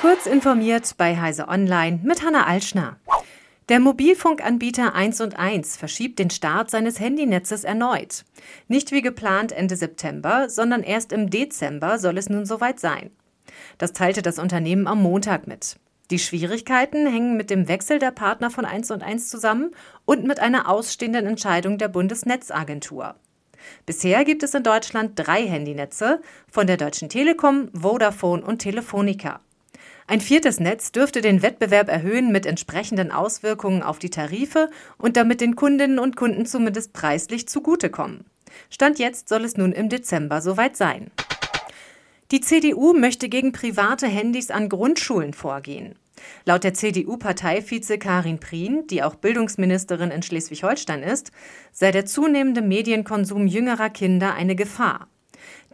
Kurz informiert bei Heise Online mit Hanna Alschner. Der Mobilfunkanbieter 1 und 1 verschiebt den Start seines Handynetzes erneut. Nicht wie geplant Ende September, sondern erst im Dezember soll es nun soweit sein. Das teilte das Unternehmen am Montag mit. Die Schwierigkeiten hängen mit dem Wechsel der Partner von 1 und 1 zusammen und mit einer ausstehenden Entscheidung der Bundesnetzagentur. Bisher gibt es in Deutschland drei Handynetze von der Deutschen Telekom, Vodafone und Telefonica. Ein viertes Netz dürfte den Wettbewerb erhöhen mit entsprechenden Auswirkungen auf die Tarife und damit den Kundinnen und Kunden zumindest preislich zugutekommen. Stand jetzt soll es nun im Dezember soweit sein. Die CDU möchte gegen private Handys an Grundschulen vorgehen. Laut der CDU-Parteivize Karin Prien, die auch Bildungsministerin in Schleswig-Holstein ist, sei der zunehmende Medienkonsum jüngerer Kinder eine Gefahr.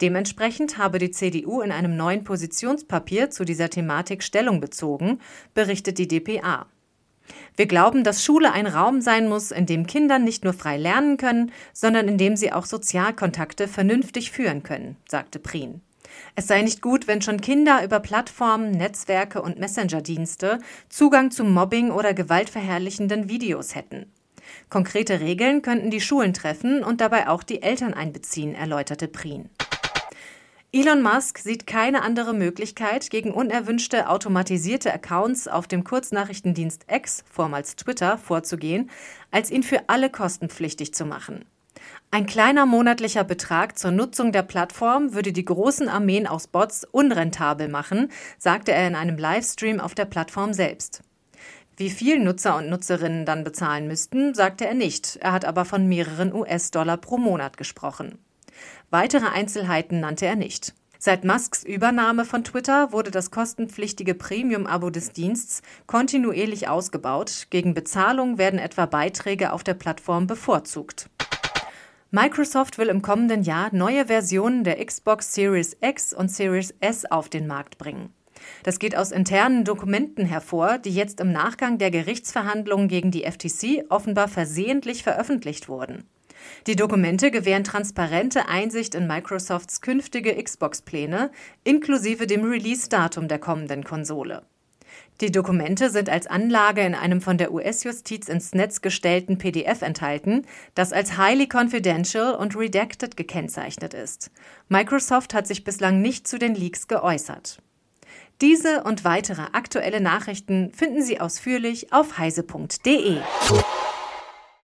Dementsprechend habe die CDU in einem neuen Positionspapier zu dieser Thematik Stellung bezogen, berichtet die dpa. Wir glauben, dass Schule ein Raum sein muss, in dem Kinder nicht nur frei lernen können, sondern in dem sie auch Sozialkontakte vernünftig führen können, sagte Prien. Es sei nicht gut, wenn schon Kinder über Plattformen, Netzwerke und Messenger-Dienste Zugang zu Mobbing oder gewaltverherrlichenden Videos hätten. Konkrete Regeln könnten die Schulen treffen und dabei auch die Eltern einbeziehen, erläuterte Prien. Elon Musk sieht keine andere Möglichkeit, gegen unerwünschte automatisierte Accounts auf dem Kurznachrichtendienst X, vormals Twitter, vorzugehen, als ihn für alle kostenpflichtig zu machen. Ein kleiner monatlicher Betrag zur Nutzung der Plattform würde die großen Armeen aus Bots unrentabel machen, sagte er in einem Livestream auf der Plattform selbst. Wie viel Nutzer und Nutzerinnen dann bezahlen müssten, sagte er nicht. Er hat aber von mehreren US-Dollar pro Monat gesprochen. Weitere Einzelheiten nannte er nicht. Seit Musks Übernahme von Twitter wurde das kostenpflichtige Premium-Abo des Dienstes kontinuierlich ausgebaut. Gegen Bezahlung werden etwa Beiträge auf der Plattform bevorzugt. Microsoft will im kommenden Jahr neue Versionen der Xbox Series X und Series S auf den Markt bringen. Das geht aus internen Dokumenten hervor, die jetzt im Nachgang der Gerichtsverhandlungen gegen die FTC offenbar versehentlich veröffentlicht wurden. Die Dokumente gewähren transparente Einsicht in Microsofts künftige Xbox-Pläne, inklusive dem Release-Datum der kommenden Konsole. Die Dokumente sind als Anlage in einem von der US-Justiz ins Netz gestellten PDF enthalten, das als highly confidential und redacted gekennzeichnet ist. Microsoft hat sich bislang nicht zu den Leaks geäußert. Diese und weitere aktuelle Nachrichten finden Sie ausführlich auf heise.de.